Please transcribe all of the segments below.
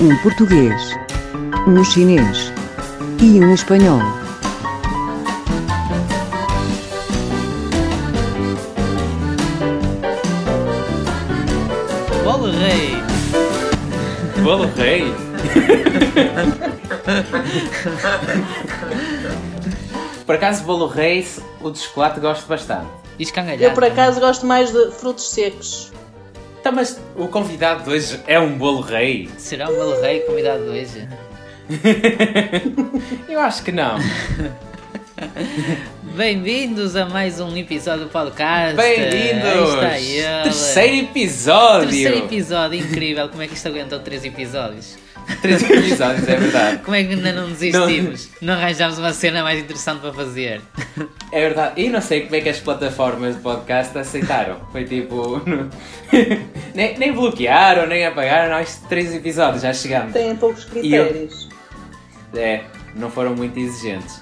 um português, um chinês e um espanhol. Bolo Rei! Bolo Rei? Por acaso, Bolo Rei, o de chocolate gosto bastante. E escangalhado. Eu por acaso gosto mais de frutos secos. Então, mas o convidado de hoje é um Bolo Rei? Será o Bolo Rei convidado de hoje? Eu acho que não. Bem-vindos a mais um episódio do podcast. Bem-vindos! Terceiro episódio! Terceiro episódio, incrível. Como é que isto aguentou três episódios? Três episódios, é verdade. Como é que ainda não desistimos? Não, arranjámos uma cena mais interessante para fazer? É verdade. E não sei como é que as plataformas de podcast aceitaram. Foi tipo. nem, nem bloquearam, nem apagaram. Não, isto três episódios, já chegamos. Têm poucos E eu- critérios. É, não foram muito exigentes.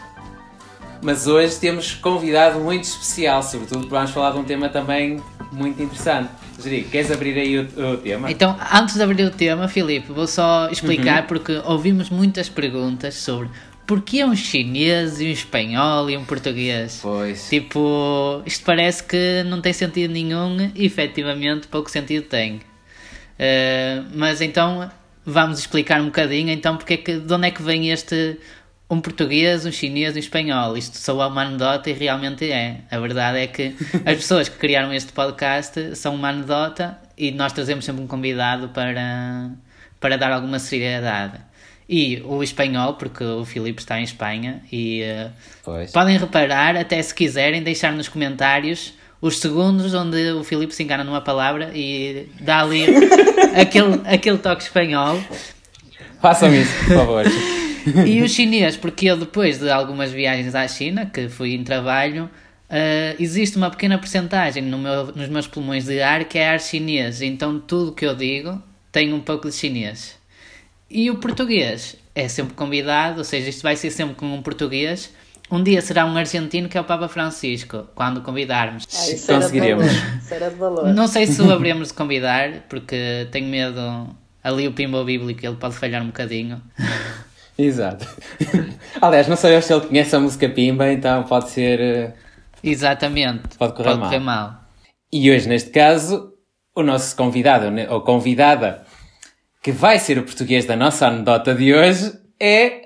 Mas hoje temos convidado muito especial, sobretudo porque vamos falar de um tema também muito interessante. Jerico, queres abrir aí o, o tema? Então, antes de abrir o tema, Filipe, vou só explicar Uhum. porque ouvimos muitas perguntas sobre porquê um chinês e um espanhol e um português. Pois. Tipo, isto parece que não tem sentido nenhum e efetivamente pouco sentido tem. Eh, mas então vamos explicar um bocadinho então porque é que, de onde é que vem este um português, um chinês e um espanhol. Isto só é uma anedota e realmente é. A verdade é que as pessoas que criaram este podcast são uma anedota e nós trazemos sempre um convidado para, para dar alguma seriedade. E o espanhol, porque o Filipe está em Espanha e eh. Podem reparar, até se quiserem, deixar nos comentários os segundos onde o Filipe se engana numa palavra e dá ali aquele, aquele toque espanhol. Façam isso, por favor. E o chinês, porque eu depois de algumas viagens à China, que fui em trabalho, eh, existe uma pequena porcentagem no meu- nos meus pulmões de ar que é ar chinês. Então tudo que eu digo tem um pouco de chinês. E o português é sempre convidado, ou seja, isto vai ser sempre com um português. Um dia será um argentino que é o Papa Francisco, quando convidarmos. Ah, isso Conseguiremos. era de valor. Não sei se o haveremos de convidar, porque tenho medo. Ali o pimbo bíblico ele pode falhar um bocadinho. Exato. Aliás, não sei se ele conhece a música Pimba, então pode ser. eh, Exatamente. Pode correr mal. mal. E hoje, neste caso, o nosso convidado, né, ou convidada, que vai ser o português da nossa anedota de hoje, é.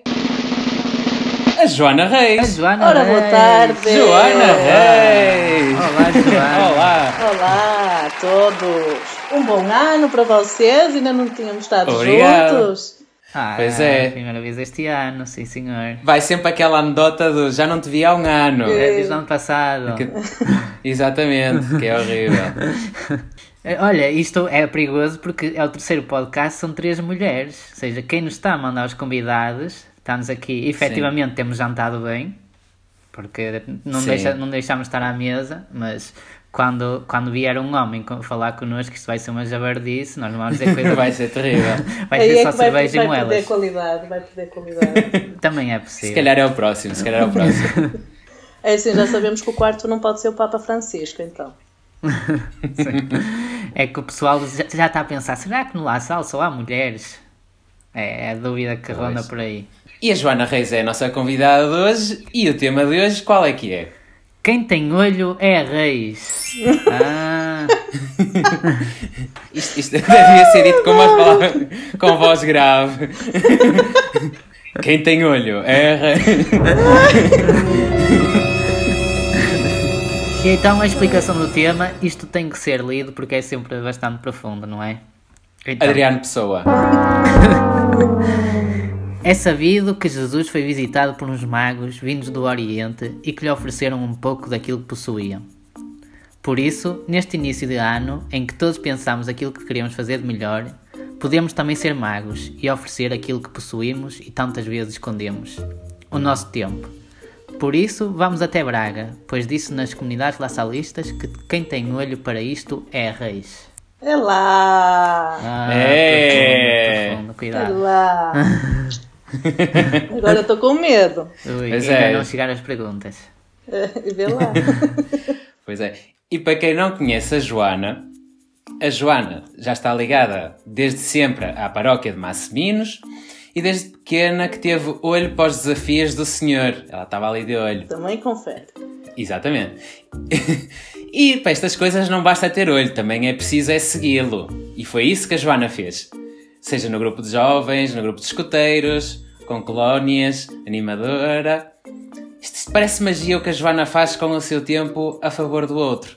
A Joana A Reis. Joana Ora, boa Reis. tarde. Joana Reis! Olá, Joana. Olá! Olá a todos. Um bom ano para vocês. Ainda não tínhamos estado Obrigado. juntos. Ah, Pois é. Primeira vez este ano, sim senhor. Vai sempre aquela anedota do já não te vi há um ano. É desde o ano passado. Que- Exatamente, que é horrível. Eh, Olha, isto é perigoso porque é o terceiro podcast, são três mulheres. Ou seja, quem nos está a mandar os convidados, estamos aqui, efetivamente temos jantado bem, porque não, Sim. deixa, não deixamos estar à mesa, mas quando, quando vier um homem falar connosco, isto vai ser uma jabardice, nós não vamos dizer coisa, Vai ser terrível. vai ser é só que vai, vai cerveja e perder moelas. qualidade. Vai perder qualidade. Também é Se possível. calhar é o próximo, se calhar é o próximo. é assim, já sabemos que o quarto não pode ser o Papa Francisco, então. É que o pessoal já, já está a pensar, será que no La Salle só há mulheres? É, é a dúvida que ronda Pois. por aí. E a Joana Reis é a nossa convidada de hoje. E o tema de hoje, qual é que é? Quem tem olho é a reis. Ah, Isto, isto devia ser dito com, umas palavras, com voz grave. Quem tem olho é a Reis. e então a explicação do tema, isto tem que ser lido porque é sempre bastante profundo, não é? Então, Adriano Pessoa. É sabido que Jesus foi visitado por uns magos vindos do Oriente e que lhe ofereceram um pouco daquilo que possuíam. Por isso, neste início de ano, em que todos pensamos aquilo que queremos fazer de melhor, podemos também ser magos e oferecer aquilo que possuímos e tantas vezes escondemos: o nosso tempo. Por isso, vamos até Braga, pois disse nas comunidades laçalistas que quem tem olho para isto é a reis. É lá. Ah, É. profundo, profundo, É cuidado. lá. Agora estou com medo. Ui, Pois ainda é. não chegaram as perguntas. É, Vê lá. Pois é. E para quem não conhece a Joana, a Joana já está ligada desde sempre à paróquia de Massiminos e desde pequena que teve olho para os desafios do Senhor. Ela estava ali de olho. Também confere. Exatamente. e para estas coisas não basta ter olho, também é preciso é segui-lo. E foi isso que a Joana fez. Seja no grupo de jovens, no grupo de escuteiros, com colónias, animadora. Isto parece magia o que a Joana faz com o seu tempo a favor do outro.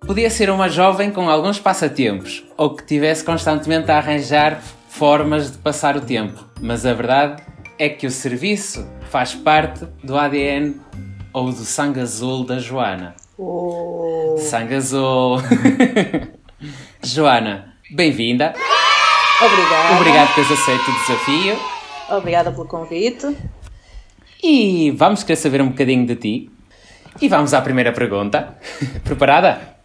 Podia ser uma jovem com alguns passatempos, ou que tivesse constantemente a arranjar formas de passar o tempo, mas a verdade é que o serviço faz parte do ADN ou do sangue azul da Joana. Oh. Sangue azul! Joana, bem-vinda! Obrigada. Obrigado por teres aceito o desafio. Obrigada pelo convite. E vamos querer saber um bocadinho de ti. E vamos à primeira pergunta. Preparada?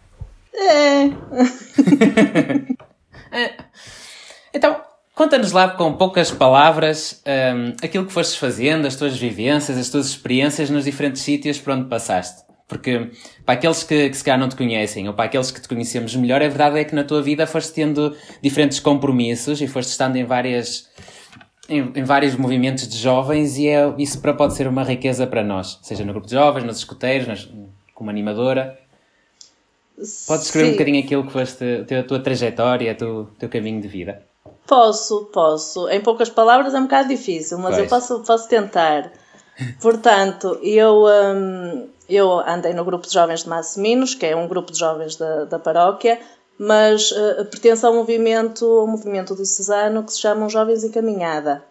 É. Então, conta-nos lá com poucas palavras hum, aquilo que fostes fazendo, as tuas vivências, as tuas experiências nos diferentes sítios por onde passaste. Porque para aqueles que, que se calhar não te conhecem ou para aqueles que te conhecemos melhor, a verdade é que na tua vida foste tendo diferentes compromissos e foste estando em várias em, em vários movimentos de jovens e é, isso para pode ser uma riqueza para nós, seja no grupo de jovens, nos escuteiros, nas, como animadora. Podes escrever um bocadinho aquilo que foste, a tua, a tua trajetória, o teu, teu caminho de vida. Posso, posso. Em poucas palavras é um bocado difícil, mas eu Pois. posso, posso tentar. Portanto, eu, hum, eu andei no grupo de jovens de Massiminos, que é um grupo de jovens da, da paróquia, mas eh, pertence ao movimento, ao movimento que se chama Jovens em Caminhada.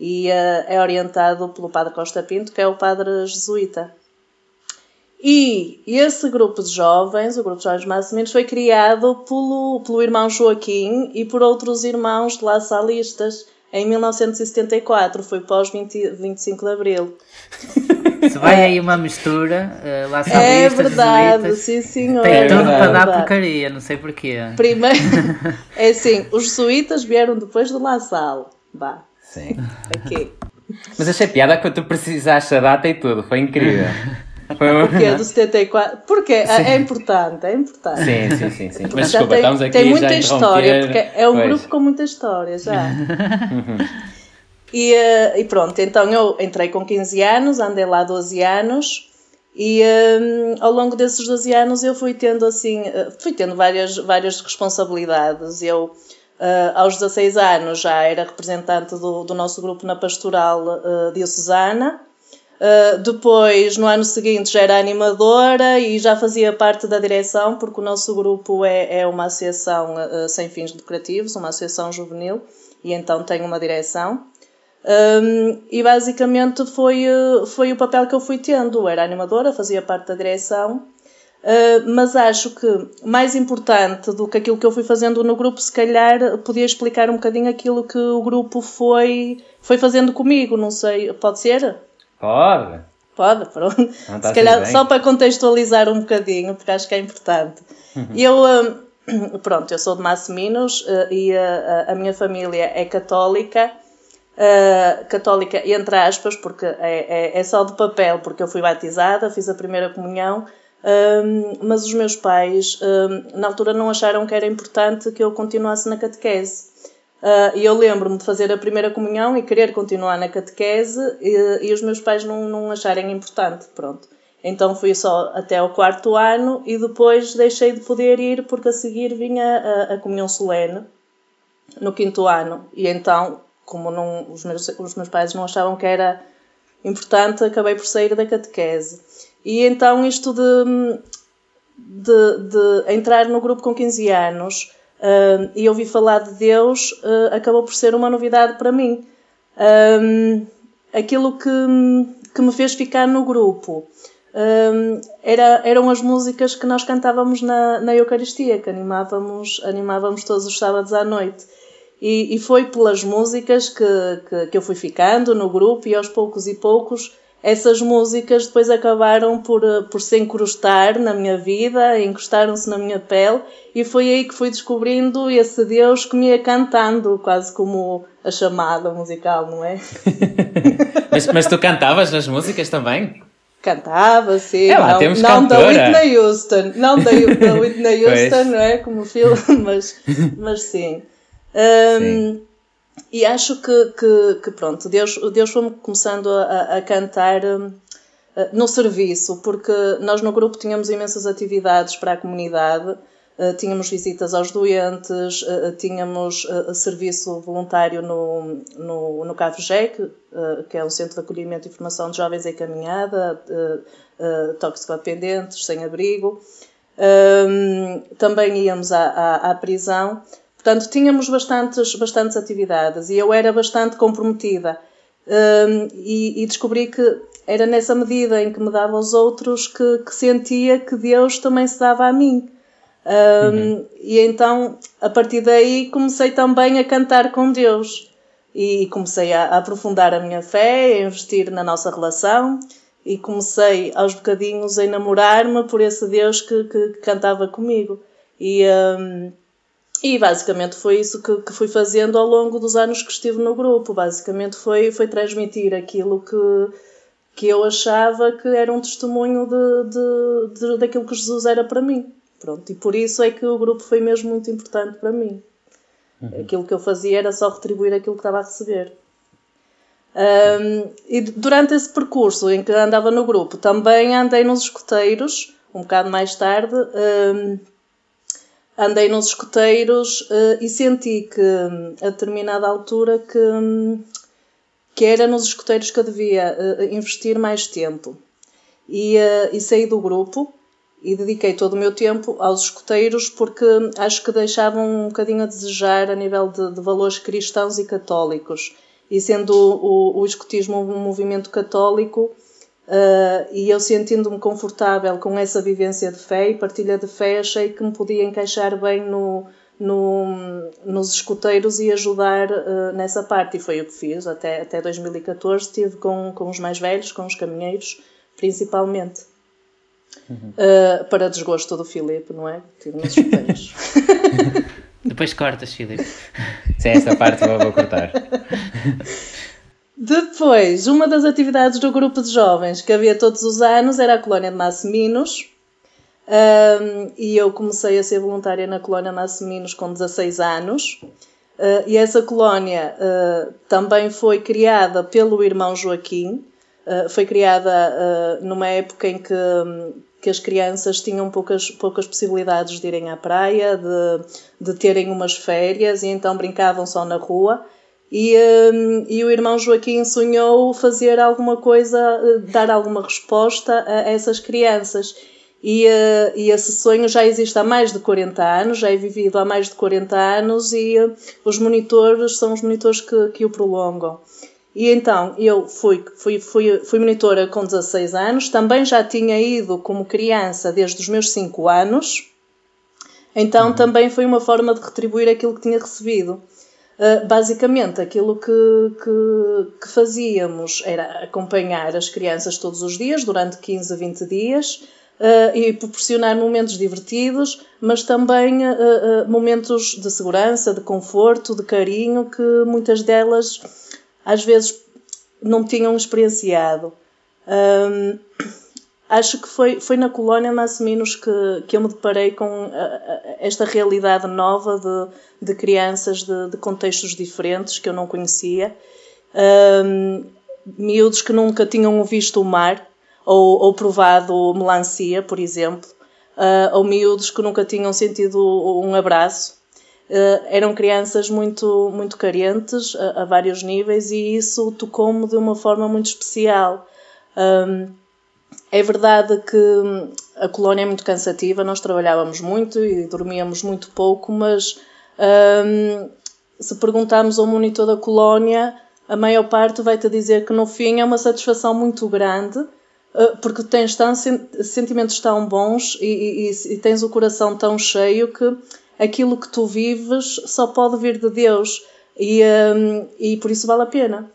E eh, é orientado pelo padre Costa Pinto, que é o padre jesuíta. E esse grupo de jovens, o grupo de jovens Massiminos, foi criado pelo, pelo irmão Joaquim e por outros irmãos salistas em 1974, foi pós 20, 25 de Abril. Se vai aí uma mistura, uh, lá são é listas, verdade, jesuítas, sim senhor. Tem É tudo verdade. para dar porcaria, não sei porquê. Primeiro, é assim, os jesuítas vieram depois do La Salle. Vá, Sim. aqui. Mas achei piada quando tu precisaste a data e tudo, foi incrível. Um- Porque é do 74. Porque é, é importante, é importante. Sim, sim, sim, sim. Mas Já desculpa, tem, estamos aqui tem muita história, porque é um Pois. grupo com muita história já. e, eh, e pronto, então eu entrei com 15 anos, andei lá 12 anos e eh, ao longo desses 12 anos eu fui tendo assim, eh, fui tendo várias, várias responsabilidades. Eu eh, aos 16 anos já era representante do, do nosso grupo na pastoral eh, diocesana. Uh, depois, no ano seguinte, já era animadora e já fazia parte da direção, porque o nosso grupo é, é uma associação uh, sem fins lucrativos, uma associação juvenil, e então tem uma direção. Um, e basicamente foi, uh, foi o papel que eu fui tendo. Era animadora, fazia parte da direção, uh, mas acho que mais importante do que aquilo que eu fui fazendo no grupo, se calhar podia explicar um bocadinho aquilo que o grupo foi, foi fazendo comigo. Não sei, pode ser? Pode. Pode, pronto. Não, tá Se calhar bem. só para contextualizar um bocadinho, porque acho que é importante. Eu, hum, pronto, eu sou de Massiminos eh, e a, a- a minha família é católica, eh, católica entre aspas, porque é, é, é só de papel, porque eu fui batizada, fiz a primeira comunhão, hum, mas os meus pais hum, na altura não acharam que era importante que eu continuasse na catequese. Ah, E eu lembro-me de fazer a primeira comunhão e querer continuar na catequese e, e os meus pais não, não acharem importante, pronto. Então fui só até ao quarto ano e depois deixei de poder ir porque a seguir vinha a, a comunhão solene no quinto ano. E então, como não, os, meus, os meus pais não achavam que era importante, acabei por sair da catequese. E então isto de, de, de entrar no grupo com 15 anos uh, e ouvir falar de Deus uh, acabou por ser uma novidade para mim. Aquilo que, que me fez ficar no grupo era, eram as músicas que nós cantávamos na, na Eucaristia, que animávamos, animávamos todos os sábados à noite. E, e foi pelas músicas que, que, que eu fui ficando no grupo e aos poucos e poucos essas músicas depois acabaram por, eh, por se encrustar na minha vida, encostaram-se na minha pele e foi aí que fui descobrindo esse Deus que me ia cantando, quase como a chamada musical, não é? Mas, mas tu cantavas nas músicas também? Cantava, sim. É lá, não, temos não da cantora. Whitney Houston. Não da, da Whitney. Houston, não é? Como filme, mas, mas sim. Hum, Sim. E acho que, que, que pronto, Deus, Deus foi-me começando a, a- cantar eh, no serviço, porque nós no grupo tínhamos imensas atividades para a comunidade, eh, tínhamos visitas aos doentes, eh, tínhamos serviço voluntário no, no, no CAFGEC, que é um centro de acolhimento e formação de jovens em caminhada, eh, toxicodependentes, sem abrigo. Hum, também íamos à, à, à prisão. Portanto, tínhamos bastantes, bastantes atividades e eu era bastante comprometida. Hum, e, e descobri que era nessa medida em que me dava aos outros que, que sentia que Deus também se dava a mim. Hum, E então, a partir daí, comecei também a cantar com Deus. E comecei a, a aprofundar a minha fé, a investir na nossa relação. E comecei aos bocadinhos a enamorar-me por esse Deus que, que, que cantava comigo. E, hum, e basicamente foi isso que, que fui fazendo ao longo dos anos que estive no grupo. Basicamente foi, foi transmitir aquilo que, que eu achava que era um testemunho de, de, de- daquilo que Jesus era para mim. Pronto, e por isso é que o grupo foi mesmo muito importante para mim. Aquilo que eu fazia era só retribuir aquilo que estava a receber. Um, e durante esse percurso em que andava no grupo, também andei nos escoteiros, um bocado mais tarde, um, andei nos escoteiros eh, e senti que hum, a determinada altura que, hum, que era nos escoteiros que eu devia eh, investir mais tempo. E, eh, e saí do grupo e dediquei todo o meu tempo aos escoteiros porque acho que deixavam um bocadinho a desejar a nível de, de valores cristãos e católicos. E sendo o, o, o escotismo um movimento católico, Uh, e eu sentindo-me confortável com essa vivência de fé e partilha de fé, achei que me podia encaixar bem no, no- nos escuteiros e ajudar uh, nessa parte. E foi o que fiz. Até, até 2014 estive com, com os mais velhos, com os caminheiros, principalmente. Uh, para desgosto do Filipe, não é? Estive nos escuteiros. Depois cortas, Filipe. Sim, essa parte vou, vou cortar. Depois, uma das atividades do grupo de jovens que havia todos os anos era a colónia de Massiminos. Um, e eu comecei a ser voluntária na colónia Massiminos com 16 anos. Uh, e essa colónia uh, também foi criada pelo irmão Joaquim. Uh, foi criada numa época em que, hum, que as crianças tinham poucas, poucas possibilidades de irem à praia, de, de terem umas férias, e então brincavam só na rua. E, hum, e o irmão Joaquim sonhou fazer alguma coisa, eh, dar alguma resposta a essas crianças. E, eh, e esse sonho já existe há mais de 40 anos, já é vivido há mais de 40 anos e eh, os monitores são os monitores que, que o prolongam. E então eu fui, fui, fui, fui monitora com 16 anos, também já tinha ido como criança desde os meus 5 anos, então também foi uma forma de retribuir aquilo que tinha recebido. Uh, basicamente, aquilo que, que, que fazíamos era acompanhar as crianças todos os dias, durante 15 a 20 dias, uh, e proporcionar momentos divertidos, mas também uh, momentos de segurança, de conforto, de carinho, que muitas delas às vezes não tinham experienciado. Um, acho que foi, foi na colónia Massiminos que, que eu me deparei com a- a- esta realidade nova de, de crianças de, de contextos diferentes que eu não conhecia. Um, miúdos que nunca tinham visto o mar ou, ou provado melancia, por exemplo, uh, ou miúdos que nunca tinham sentido um abraço. Uh, eram crianças muito, muito carentes a, a vários níveis e isso tocou-me de uma forma muito especial. Um, é verdade que hum, a colónia é muito cansativa, nós trabalhávamos muito e dormíamos muito pouco, mas hum, se perguntarmos ao monitor da colónia, a maior parte vai-te dizer que no fim é uma satisfação muito grande, uh, porque tens tão, sen- sentimentos tão bons e, e- e tens o coração tão cheio que aquilo que tu vives só pode vir de Deus e, hum, e por isso vale a pena.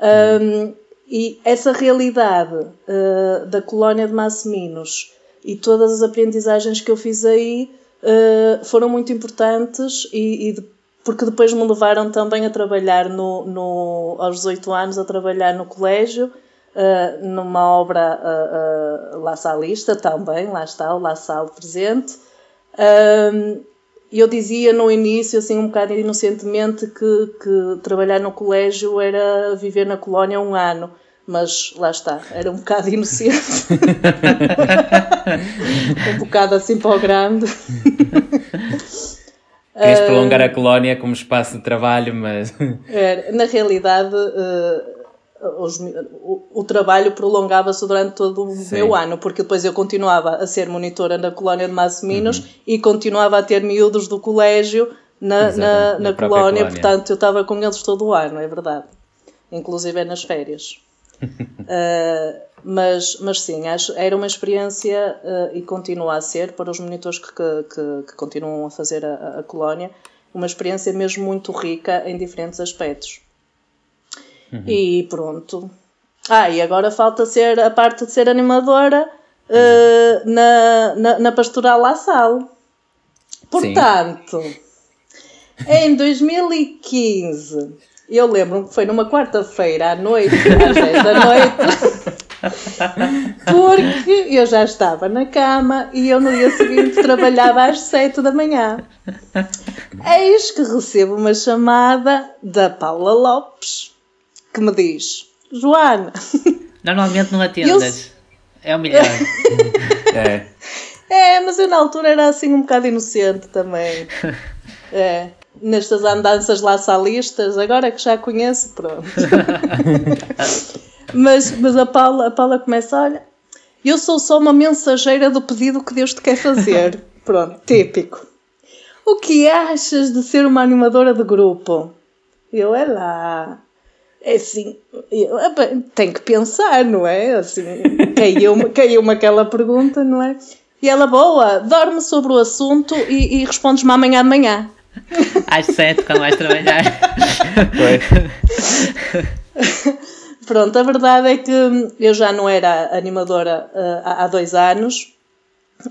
Um, e essa realidade uh, da colónia de Massiminos e todas as aprendizagens que eu fiz aí uh, foram muito importantes e, e de- porque depois me levaram também a trabalhar no, no, aos 18 anos a trabalhar no colégio uh, numa obra uh, uh, La Salista também, lá está o La Salle presente. Uh, eu dizia no início, assim, um bocado inocentemente, que, que trabalhar no colégio era viver na colónia um ano mas lá está, era um bocado inocente. um bocado assim para o grande. Queres prolongar a colónia como espaço de trabalho, mas. É, na realidade, uh, os, o, o, trabalho prolongava-se durante todo o Sim. meu ano, porque depois eu continuava a ser monitora na colónia de Massiminos uhum. e continuava a ter miúdos do colégio na, na, na, na colónia, colónia, portanto eu estava com eles todo o ano, é verdade. Inclusive é nas férias. uh, mas, mas sim, acho, era uma experiência uh, e continua a ser para os monitores que, que, que continuam a fazer a, a, colónia, uma experiência mesmo muito rica em diferentes aspectos. Uhum. E pronto. Ah, e agora falta ser a parte de ser animadora uh, na, na, na Pastoral La Salle. Portanto, sim. em 2015 eu lembro-me que foi numa quarta-feira à noite, às 10 da noite, porque eu já estava na cama e eu no dia seguinte trabalhava às 7 da manhã. Eis que recebo uma chamada da Paula Lopes que me diz: Joana. Normalmente não atendas. Eu... É o melhor. é. É, mas eu na altura era assim um bocado inocente também. É nestas andanças laçalistas, agora que já conheço, pronto. mas, mas a Paula, a Paula começa, olha, eu sou só uma mensageira do pedido que Deus te quer fazer. Pronto, típico. O que achas de ser uma animadora de grupo? Eu, é lá. É assim, eu, tem que pensar, não é? Assim, caiu-me caiu aquela pergunta, não é? E ela, boa, dorme sobre o assunto e, e respondes-me amanhã de manhã. Às sete, quando vais trabalhar. Pronto, a verdade é que eu já não era animadora uh, há dois anos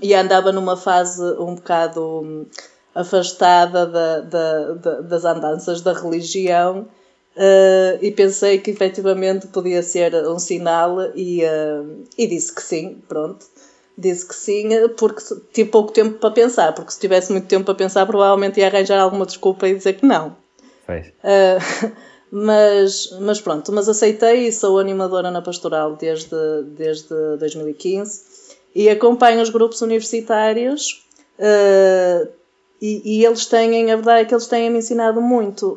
e andava numa fase um bocado hum, afastada da, da, da, das andanças da religião uh, e pensei que efetivamente podia ser um sinal e, uh, e disse que sim, pronto disse que sim, porque tive pouco tempo para pensar, porque se tivesse muito tempo para pensar, provavelmente ia arranjar alguma desculpa e dizer que não. Uh, mas, mas pronto, mas aceitei e sou animadora na Pastoral desde, desde 2015 e acompanho os grupos universitários e, e, eles têm, a verdade é que eles têm me ensinado muito.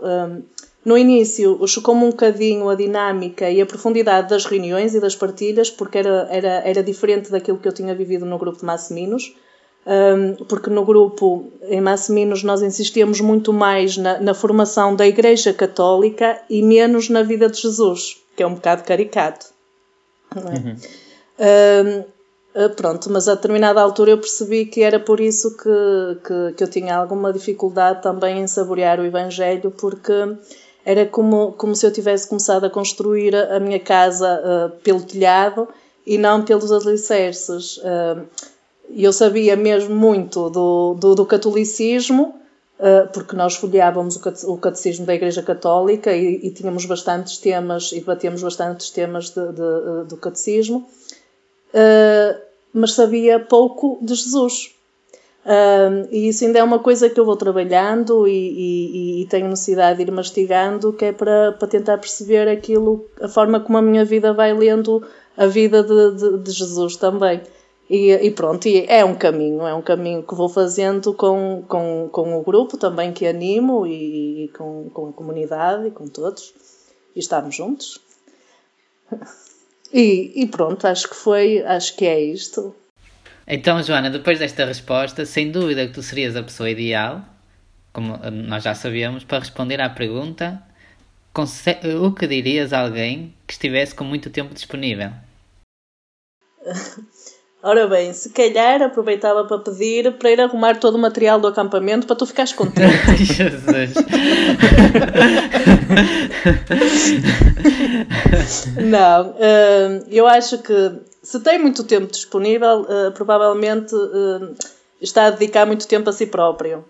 No início, chocou-me um bocadinho a dinâmica e a profundidade das reuniões e das partilhas, porque era, era, era diferente daquilo que eu tinha vivido no grupo de Massiminos. Um, porque no grupo em Massiminos nós insistíamos muito mais na, na, formação da Igreja Católica e menos na vida de Jesus, que é um bocado caricato. É? Uhum. Um, ah, pronto, mas a determinada altura eu percebi que era por isso que, que, que eu tinha alguma dificuldade também em saborear o Evangelho, porque era como, como se eu tivesse começado a construir a, minha casa uh, pelo telhado e não pelos alicerces. Uh, eu sabia mesmo muito do, do, do catolicismo, uh, porque nós folheávamos o catecismo da Igreja Católica e, e tínhamos bastantes temas e debatíamos bastantes temas de, de, do catecismo, mas sabia pouco de Jesus. Um, e isso ainda é uma coisa que eu vou trabalhando e, e, e, tenho necessidade de ir mastigando, que é para, para tentar perceber aquilo, a forma como a minha vida vai lendo a vida de, de, de Jesus também. E, e, pronto, e é um caminho, é um caminho que vou fazendo com, com, com o grupo também que animo e, com, com a comunidade e com todos. E estamos juntos. E, e pronto, acho que foi, acho que é isto. Então, Joana, depois desta resposta, sem dúvida que tu serias a pessoa ideal, como nós já sabíamos, para responder à pergunta: o que dirias a alguém que estivesse com muito tempo disponível? Ora bem, se calhar aproveitava para pedir para ir arrumar todo o material do acampamento para tu ficares contente. Jesus! Não, uh, eu acho que se tem muito tempo disponível, uh, provavelmente uh, está a dedicar muito tempo a si próprio.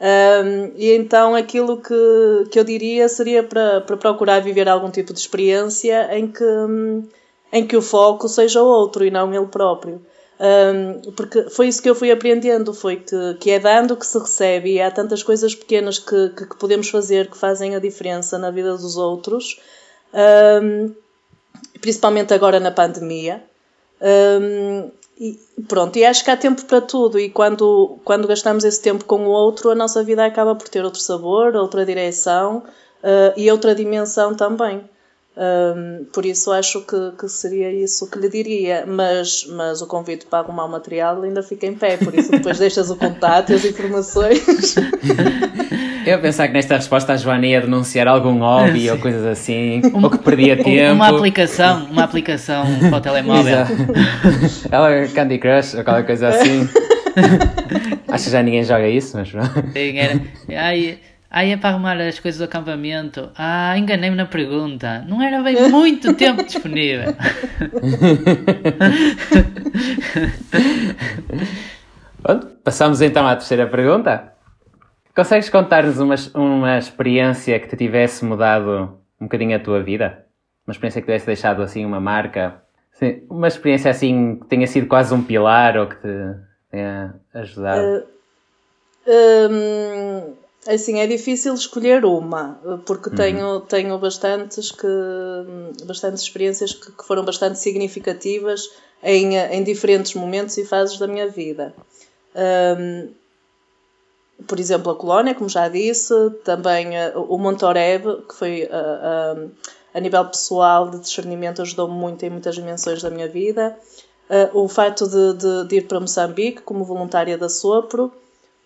Um, e então aquilo que, que eu diria seria para, para procurar viver algum tipo de experiência em que, em que o foco seja outro e não ele próprio. Um, porque foi isso que eu fui aprendendo, foi que, que é dando que se recebe e há tantas coisas pequenas que, que, que podemos fazer que fazem a diferença na vida dos outros, um, principalmente agora na pandemia. Um, e pronto, e acho que há tempo para tudo, e quando, quando gastamos esse tempo com o outro, a nossa vida acaba por ter outro sabor, outra direção uh, e outra dimensão também. Um, por isso acho que, que seria isso que lhe diria, mas, mas o convite para arrumar o material ainda fica em pé, por isso depois deixas o contato e as informações. Eu pensar que nesta resposta a Joana ia denunciar algum hobby ou coisas assim, um, ou que perdia tempo. Uma aplicação, uma aplicação para o telemóvel. Ela Candy Crush ou qualquer coisa assim. Acho que já ninguém joga isso, mas Sim, era. Ai, Aí é para arrumar as coisas do acampamento. Ah, enganei-me na pergunta. Não era bem muito tempo disponível. Pronto, passamos então à terceira pergunta. Consegues contar-nos uma, uma experiência que te tivesse mudado um bocadinho a tua vida? Uma experiência que tivesse deixado assim uma marca? Sim, uma experiência assim que tenha sido quase um pilar ou que te tenha ajudado? Uh, um Assim, é difícil escolher uma, porque uhum. tenho, tenho bastantes, que, bastantes experiências que, que, foram bastante significativas em, em diferentes momentos e fases da minha vida. Um, por exemplo, a Colónia, como já disse, também uh, o Montoreb, que foi uh, uh, a nível pessoal de discernimento, ajudou-me muito em muitas dimensões da minha vida. o facto de, de, de ir para Moçambique como voluntária da Sopro,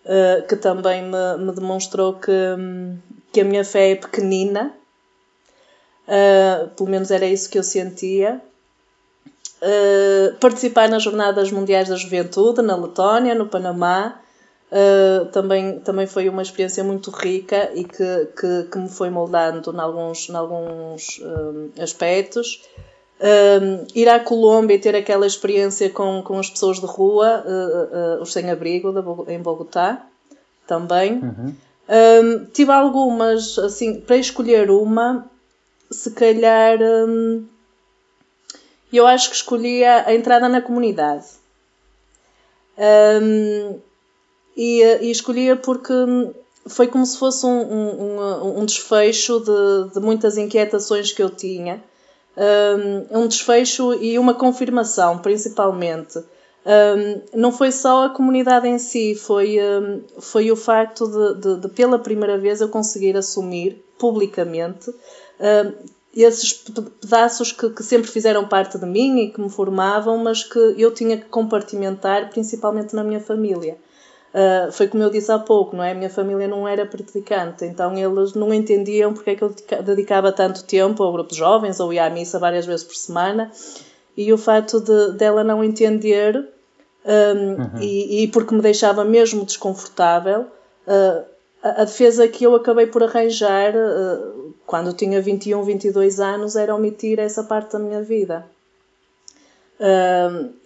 uh, que também me, me demonstrou que, que a minha fé é pequenina, uh, pelo menos era isso que eu sentia. Uh, participar nas Jornadas Mundiais da Juventude na Letónia, no Panamá, Uh, também, também foi uma experiência muito rica e que, que, que me foi moldando em alguns, em alguns aspectos. Um, ir à Colômbia e ter aquela experiência com, com as pessoas de rua, uh, uh, os sem-abrigo em Bogotá, também. Uhum. Um, tive algumas, assim, para escolher uma, se calhar, um, eu acho que escolhi a, a entrada na comunidade. E, e, escolhia porque foi como se fosse um, um, um desfecho de, de muitas inquietações que eu tinha um desfecho e uma confirmação, principalmente. Um, não foi só a comunidade em si, foi, foi o facto de, de, de, pela primeira vez, eu conseguir assumir publicamente esses pedaços que, que, sempre fizeram parte de mim e que me formavam, mas que eu tinha que compartimentar, principalmente na minha família. Uh, foi como eu disse há pouco, não é? A minha família não era praticante, então eles não entendiam porque é que eu dedicava tanto tempo ao grupo de jovens ou ia à missa várias vezes por semana e o facto de dela não entender um, uhum. e, e, porque me deixava mesmo desconfortável, uh, a, a, defesa que eu acabei por arranjar uh, quando tinha 21, 22 anos era omitir essa parte da minha vida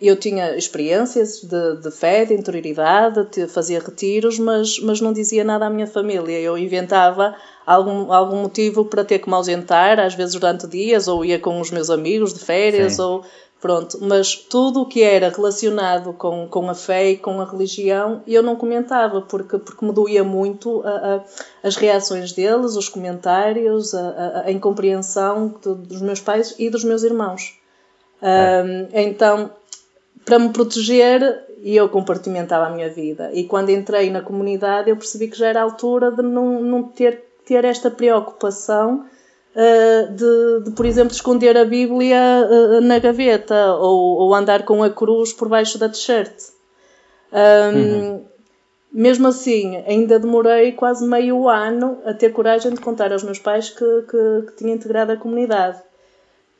eu tinha experiências de, de fé, de interioridade, fazia retiros, mas, mas não dizia nada à minha família. Eu inventava algum, algum motivo para ter que me ausentar, às vezes durante dias, ou ia com os meus amigos de férias, Sim. ou pronto. Mas tudo o que era relacionado com, com a fé e com a religião, eu não comentava, porque, porque me doía muito a, a, as reações deles, os comentários, a, a incompreensão dos meus pais e dos meus irmãos. Um, então, para me proteger, eu compartimentava a minha vida. E quando entrei na comunidade, eu percebi que já era a altura de não, não ter, ter esta preocupação uh, de, de, por exemplo, esconder a Bíblia uh, na gaveta ou, ou, andar com a cruz por baixo da t-shirt. Um, uhum. Mesmo assim, ainda demorei quase meio ano a ter coragem de contar aos meus pais que, que, que tinha integrado a comunidade.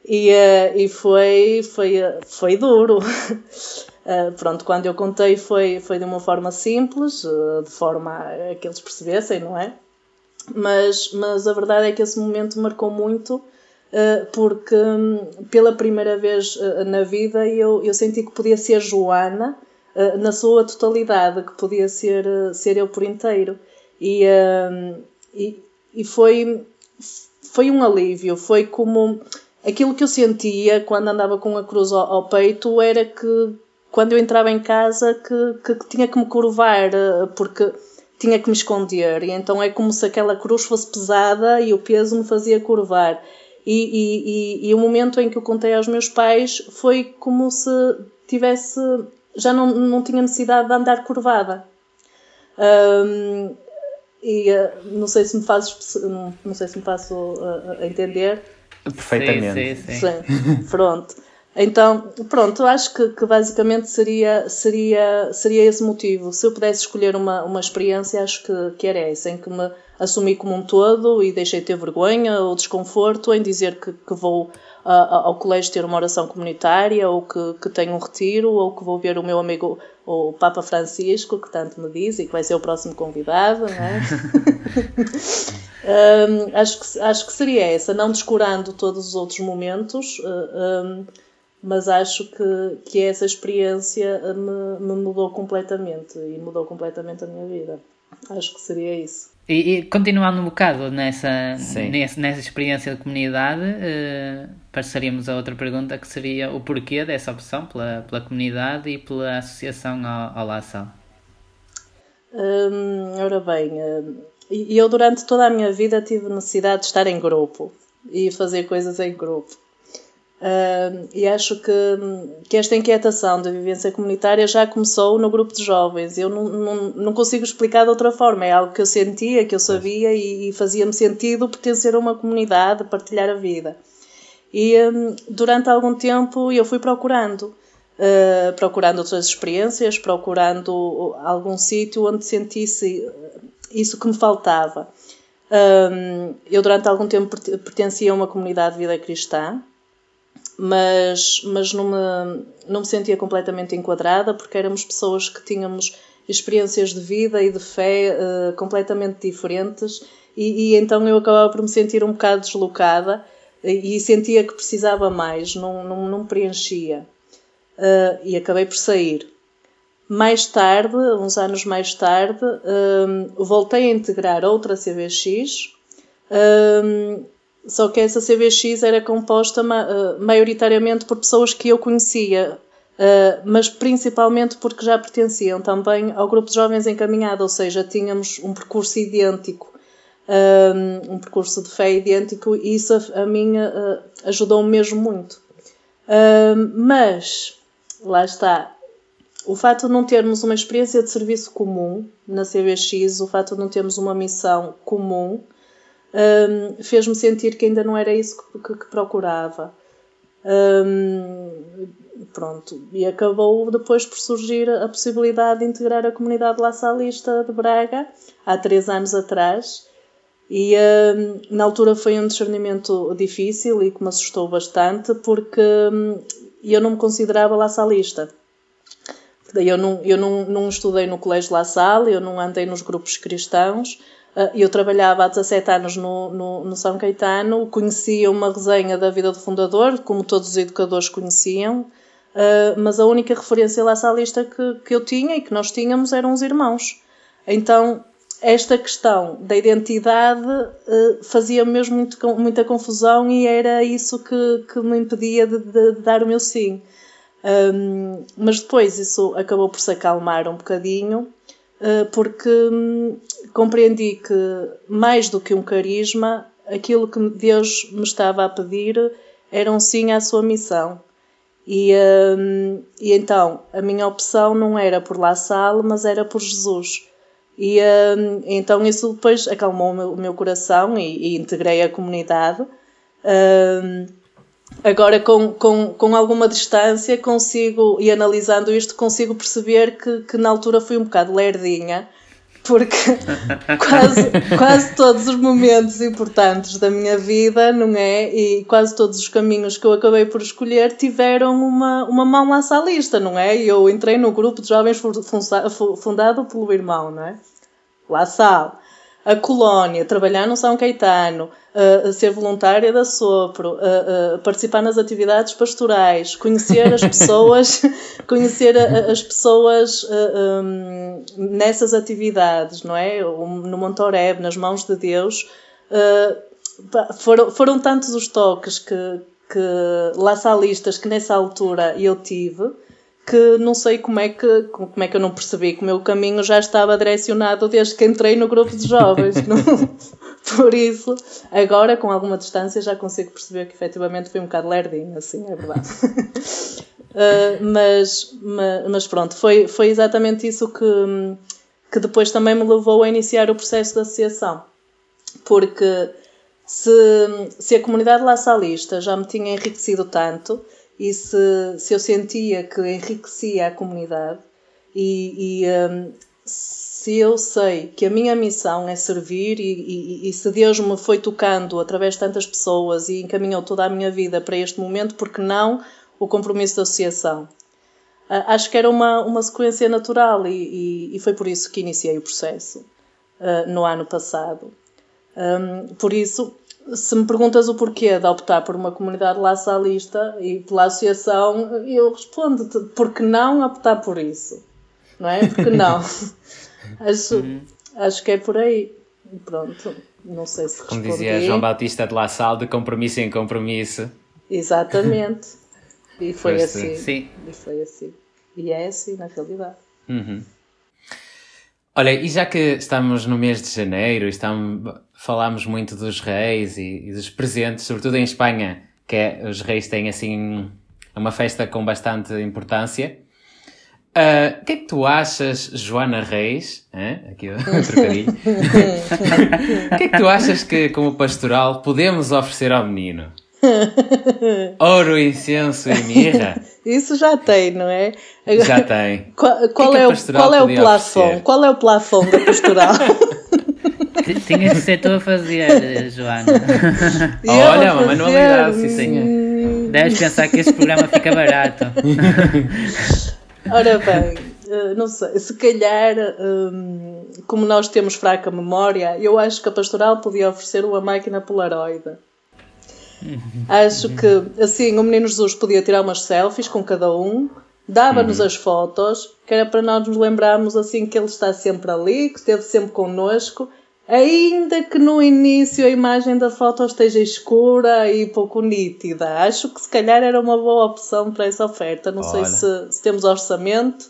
E, uh, e foi, foi, foi duro. Uh, pronto, quando eu contei foi, foi de uma forma simples, uh, de forma a que eles percebessem, não é? Mas, mas a verdade é que esse momento marcou muito, porque um, pela primeira vez na vida eu, eu senti que podia ser Joana na sua totalidade, que podia ser, ser eu por inteiro. E, e, e foi, foi um alívio, foi como aquilo que eu sentia quando andava com a cruz ao, ao peito era que quando eu entrava em casa que, que, tinha que me curvar eh, porque tinha que me esconder. E então é como se aquela cruz fosse pesada e o peso me fazia curvar. E, e, e, e o momento em que eu contei aos meus pais foi como se tivesse já não, não tinha necessidade de andar curvada. E uh, não sei se me fazes não, não sei se me faço a entender perfeitamente sim, sim, sim. sim pronto então, pronto, acho que, que, basicamente seria, seria, seria esse motivo. Se eu pudesse escolher uma, uma experiência, acho que, que era essa, em que me assumi como um todo e deixei de ter vergonha ou desconforto em dizer que, que vou ao colégio ter uma oração comunitária ou que, que tenho um retiro ou que vou ver o meu amigo o Papa Francisco, que tanto me diz e que vai ser o próximo convidado, não é? um, acho, que, acho que seria essa, não descurando todos os outros momentos. Um, mas acho que, que essa experiência me, me mudou completamente e mudou completamente a minha vida. Acho que seria isso. E, e continuando um bocado nessa, nessa, nessa experiência de comunidade, uh, passaríamos a outra pergunta que seria o porquê dessa opção pela, pela comunidade e pela associação ao, ao Laçal. Hum, ora bem, uh, eu durante toda a minha vida tive necessidade de estar em grupo e fazer coisas em grupo. Uh, e acho que, que esta inquietação da vivência comunitária já começou no grupo de jovens. Eu não, não, não consigo explicar de outra forma. É algo que eu sentia, que eu sabia e, e fazia-me sentido pertencer a uma comunidade, partilhar a vida. E um, durante algum tempo eu fui procurando, uh, procurando outras experiências, procurando algum sítio onde sentisse isso que me faltava. Um, eu durante algum tempo pertencia a uma comunidade de vida cristã, mas, mas não, me, não me sentia completamente enquadrada porque éramos pessoas que tínhamos experiências de vida e de fé uh, completamente diferentes e, e, então eu acabava por me sentir um bocado deslocada e, e sentia que precisava mais, não, não, não preenchia. Uh, e acabei por sair. Mais tarde, uns anos mais tarde, uh, voltei a integrar outra CVX só que essa CVX era composta uh, maioritariamente por pessoas que eu conhecia, uh, mas principalmente porque já pertenciam também ao grupo de jovens encaminhado, ou seja, tínhamos um percurso idêntico, um, um percurso de fé idêntico, e isso a, mim uh, ajudou-me mesmo muito. mas, lá está, o facto de não termos uma experiência de serviço comum na CVX, o facto de não termos uma missão comum, um, fez-me sentir que ainda não era isso que, que, que procurava. Um, pronto, e acabou depois por surgir a possibilidade de integrar a comunidade laçalista de Braga, há três anos atrás, e um, na altura foi um discernimento difícil e que me assustou bastante, porque um, eu não me considerava laçalista. Eu, não, eu não, não estudei no Colégio La Salle, eu não andei nos grupos cristãos, eu trabalhava há 17 anos no, no, no, São Caetano, conhecia uma resenha da vida do fundador, como todos os educadores conheciam, ah, mas a única referência lá salista que, que eu tinha e que nós tínhamos eram os irmãos. Então, esta questão da identidade uh, fazia mesmo muito, muita confusão e era isso que, que me impedia de, de, de dar o meu sim. Mas depois isso acabou por se acalmar um bocadinho porque hum, compreendi que, mais do que um carisma, aquilo que Deus me estava a pedir era um sim à sua missão. E, hum, e então, a minha opção não era por La Salle, mas era por Jesus. E hum, então isso depois acalmou o meu coração e, e, integrei a comunidade. Agora, com, com, com alguma distância, consigo, e analisando isto, consigo perceber que, que na altura fui um bocado lerdinha, porque quase, quase todos os momentos importantes da minha vida, não é? E quase todos os caminhos que eu acabei por escolher tiveram uma, uma mão à salista, não é? E eu entrei no grupo de jovens fundado pelo irmão, não é? La Salle a colónia, trabalhar no São Caetano, uh, ser voluntária da Sopro, uh, uh, participar nas atividades pastorais, conhecer as pessoas, conhecer a, as pessoas um, nessas atividades, não é? No Montoreb, nas mãos de Deus, foram, foram tantos os toques que, que laçalistas que nessa altura eu tive, que não sei como é que, como é que eu não percebi que o meu caminho já estava direcionado desde que entrei no grupo de jovens. Por isso, agora com alguma distância já consigo perceber que efetivamente fui um bocado lerdinho, assim, é verdade. Uh, mas, mas, mas, pronto, foi, foi exatamente isso que, que depois também me levou a iniciar o processo de associação. Porque se, se a comunidade laçalista já me tinha enriquecido tanto e se, se eu sentia que enriquecia a comunidade e, e um, se eu sei que a minha missão é servir e, e, e, se Deus me foi tocando através de tantas pessoas e encaminhou toda a minha vida para este momento, porque não o compromisso da associação? Acho que era uma, uma sequência natural e, e, foi por isso que iniciei o processo uh, no ano passado. Um, por isso, se me perguntas o porquê de optar por uma comunidade laçalista e pela associação, eu respondo-te, porque não optar por isso? Não é? Porque não. acho, uhum. acho que é por aí. Pronto, não sei se Como dizia João Batista de La Salle, de compromisso em compromisso. Exatamente. E foi assim. Sim. E foi assim. E é assim, na realidade. Uhum. Olha, e já que estamos no mês de janeiro, estamos, falamos muito dos reis e, e dos presentes, sobretudo em Espanha, que é, os reis têm assim uma festa com bastante importância. Uh, o que é que tu achas, Joana Reis? Aqui um trocadilho. O que é que tu achas que, como pastoral, podemos oferecer ao menino? Ouro, incenso e mirra? Isso já tem, não é? Já tem. Qual, qual é, é, o, qual é o plafond? Qual é o plafond da pastoral? Tinha que ser tu a fazer, Joana. Olha, uma manualidade, sim senhor. Deves pensar que este programa fica barato. Ora bem, eh, não sei, se calhar, hum, como nós temos fraca memória, eu acho que a pastoral podia oferecer uma máquina Polaroid. Acho que assim o Menino Jesus podia tirar umas selfies com cada um, dava-nos uhum. as fotos, que era para nós nos lembrarmos assim que ele está sempre ali, que esteve sempre connosco, ainda que no início a imagem da foto esteja escura e pouco nítida. Acho que se calhar era uma boa opção para essa oferta. Não Olha. sei se, se temos orçamento.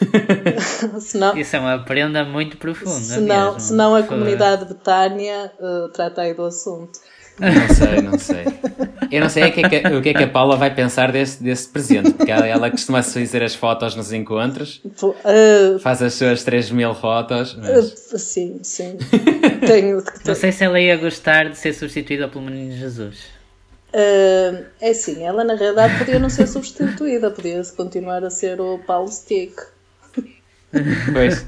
senão, Isso é uma prenda muito profunda. Senão, mesmo. senão a comunidade Betânia uh, trata aí do assunto. Não sei, não sei. Eu não sei o que, é que, o que é que a Paula vai pensar desse, desse presente, porque ela, ela costuma fazer as fotos nos encontros, uh, faz as suas 3 mil fotos. Mas... Uh, sim, sim. Tenho, não sei se ela ia gostar de ser substituída pelo Menino Jesus. Uh, é sim, ela na realidade podia não ser substituída, podia continuar a ser o Paulo Stick. Pois.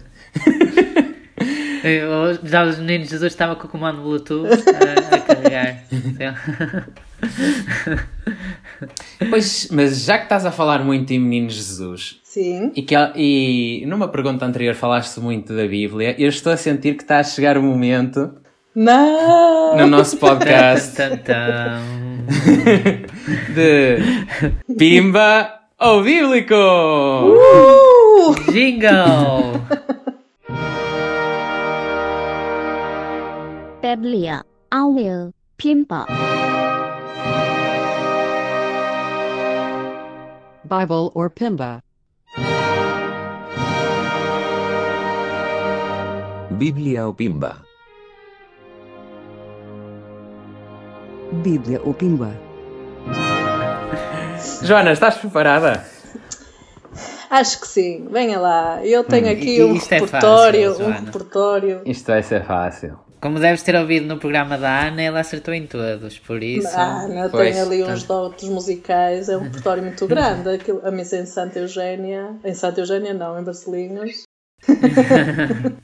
Já os meninos Jesus estava com o comando Bluetooth a, a carregar. pois, mas já que estás a falar muito em meninos Jesus. Sim. E, que, e numa pergunta anterior falaste muito da Bíblia, eu estou a sentir que está a chegar o momento. Não! No nosso podcast. de Pimba ou Bíblico! Uh! Jingle! Biblia, Auel, Pimpa. Bible or Pimba. Biblia ou Pimba. Bíblia ou Pimba. Joana, estás preparada? Acho que sim, venha lá. Eu tenho hum, aqui um repertório, é fácil, um repertório. Isto vai ser fácil. Como deves ter ouvido no programa da Ana, ela acertou em todos, por isso. A Ana pois, tem ali uns dotes musicais, é um repertório muito grande. Aquilo, a missa em Santa Eugénia, em Santa Eugénia não, em Barcelinhos.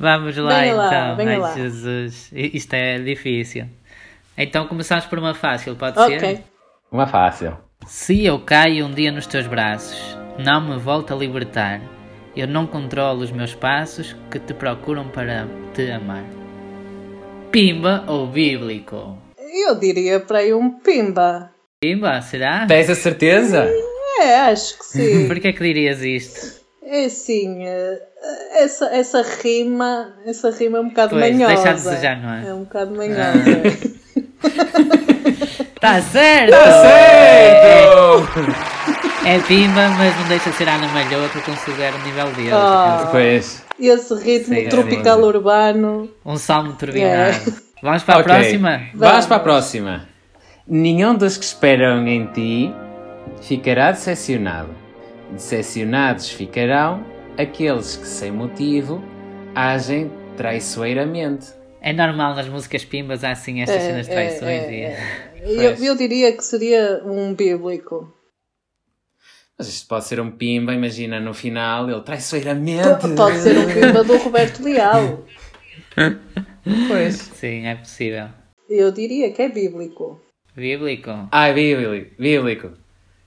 Vamos lá venha então. Lá, Ai, lá. Jesus, isto é difícil. Então começamos por uma fácil, pode okay. ser? Uma fácil. Se eu caio um dia nos teus braços, não me volto a libertar. Eu não controlo os meus passos que te procuram para te amar. Pimba ou bíblico? Eu diria para aí um pimba. Pimba, será? Tens a certeza? É, acho que sim. Por que é que dirias isto? É assim, eh, essa, essa rima, essa rima é um bocado pois, manhosa. Deixa de desejar, não é? É um bocado manhosa. Ah. Está certo! Tá certo! É pimba, mas não deixa de ser Ana eu considero o nível dele. Ah. Pois. Esse ritmo é tropical urbano. Um salmo turbinado. É. Vamos para a Ok. próxima? Vamos Vamos. para a próxima. Nenhum dos que esperam em ti ficará decepcionado. Decepcionados ficarão aqueles que, sem motivo, agem traiçoeiramente. É normal nas músicas pimbas há assim estas cenas de traições é, e... é. Eu, eu diria que seria um bíblico. Mas isto pode ser um pimba, imagina no final ele traiçoeiramente. Pode ser um pimba do Roberto Leal. Pois. Sim, é possível. Eu diria que é bíblico. Bíblico. Ah, é bíblico. Bíblico.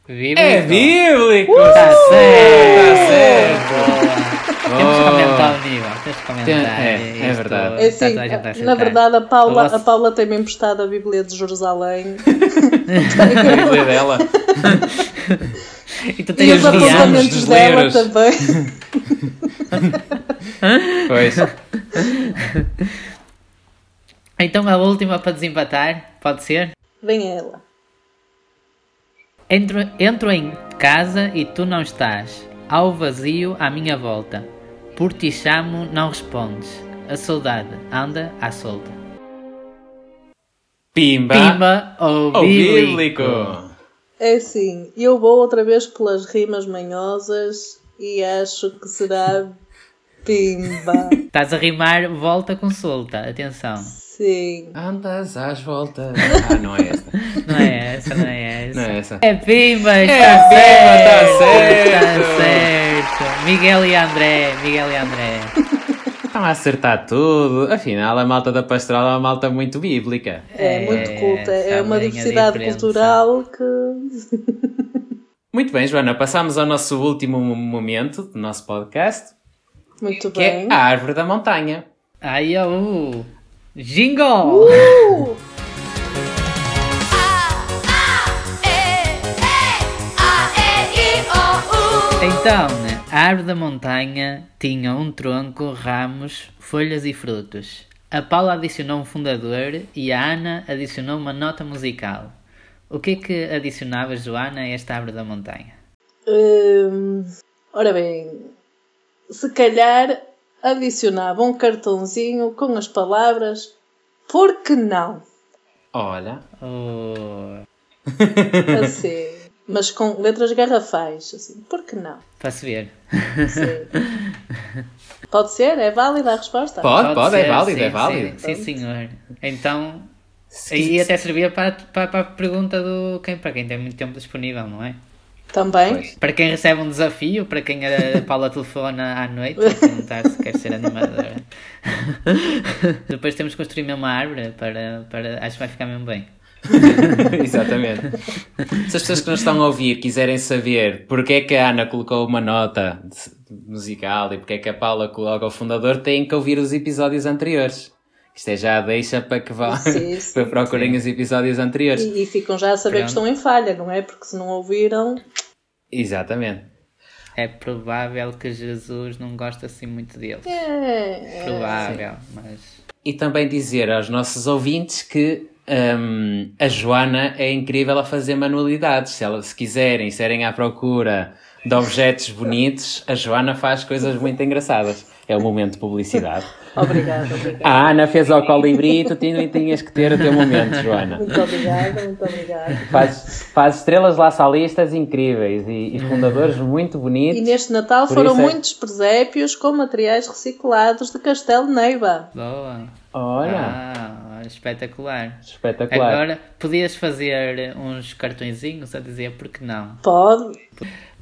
Bíblico. É bíblico! Está certo! Tá certo! Temos que aumentar o nível. Temos que aumentar. É, é verdade. É assim, na verdade, a Paula, a Paula tem-me emprestado a Bíblia de Jerusalém A Bíblia dela. E tu e tens os os apontamentos dela livros. também. Pois. Então a última para desempatar, pode ser? Vem ela. Entro, entro em casa e tu não estás. Ao vazio à minha volta. Por ti chamo, não respondes. A saudade anda à solta. Pimba. Pimba ou bíblico? É assim, eu vou outra vez pelas rimas manhosas e acho que será pimba. Estás a rimar, volta com solta. Atenção. Sim. Andas às voltas. Ah, não é esta. Não é essa, não é essa. Não é essa. É pimba, está É certo. pimba, tá certo. Está certo. Miguel e André, Miguel e André. Estão a acertar tudo. Afinal, a malta da pastoral é uma malta muito bíblica. É, muito culta. É uma diversidade cultural que. Muito bem, Joana. Passamos ao nosso último momento do nosso podcast, Muito que bem. é a árvore da montanha. Aí, uh, jingle! Uh! Então, a árvore da montanha tinha um tronco, ramos, folhas e frutos. A Paula adicionou um fundador e a Ana adicionou uma nota musical. O que é que adicionava Joana a esta árvore da montanha? Hum, ora bem, se calhar adicionava um cartãozinho com as palavras Por que não? Olha. Oh, Assim, mas com letras garrafais. Assim, por que não? para se ver. Sim. Pode ser? É válida a resposta? Pode, pode, é ser, válido, sim, é válido. Sim, sim, senhor. Então, e até servia para, para, para a pergunta do quem, para quem tem muito tempo disponível, não é? Também. Pois. Para quem recebe um desafio, para quem a Paula telefona à noite a perguntar se quer ser animadora. Depois temos que construir mesmo uma árvore para, para. Acho que vai ficar mesmo bem. Exatamente. Se as pessoas que nos estão a ouvir quiserem saber porque é que a Ana colocou uma nota musical e porque é que a Paula coloca o fundador, têm que ouvir os episódios anteriores. Isto é já a deixa para que vá Sim, sim. para procurem os episódios anteriores. E, e ficam já a saber que estão em falha, não é? Porque se não ouviram. Exatamente. É provável que Jesus não gosta assim muito deles. É, Provável, mas. E também dizer aos nossos ouvintes que hum, a Joana é incrível a fazer manualidades. Se, ela, se quiserem, se serem à procura de objetos bonitos, a Joana faz coisas muito engraçadas. É o momento de publicidade. Obrigada, obrigada. A Ana fez ao colibri e tu tinhas, que ter o teu momento, Joana. Muito obrigada, muito obrigada. Faz, faz estrelas laçalistas incríveis e, e fundadores muito E bonitos. neste Natal Por foram é- muitos presépios com materiais reciclados de Castelo Neiva. Boa! Olha, Ah, espetacular. espetacular. Agora, podias fazer uns cartõezinhos a dizer porque não. Pode.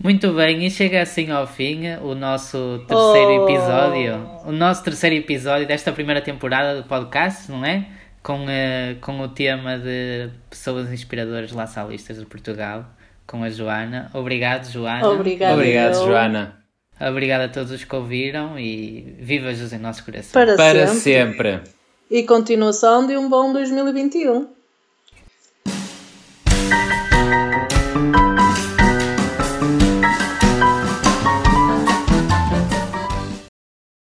Muito bem, e chega assim ao fim o nosso terceiro Oh. episódio. O nosso terceiro episódio desta primeira temporada do podcast, não é? Com, eh, com o tema de pessoas inspiradoras laçalistas de Portugal, com a Joana. Obrigado, Joana. Obrigado, eu. Joana. Obrigado a todos os que ouviram e viva Jesus em nosso coração. Para, Para sempre. sempre. E continuação de um bom 2021.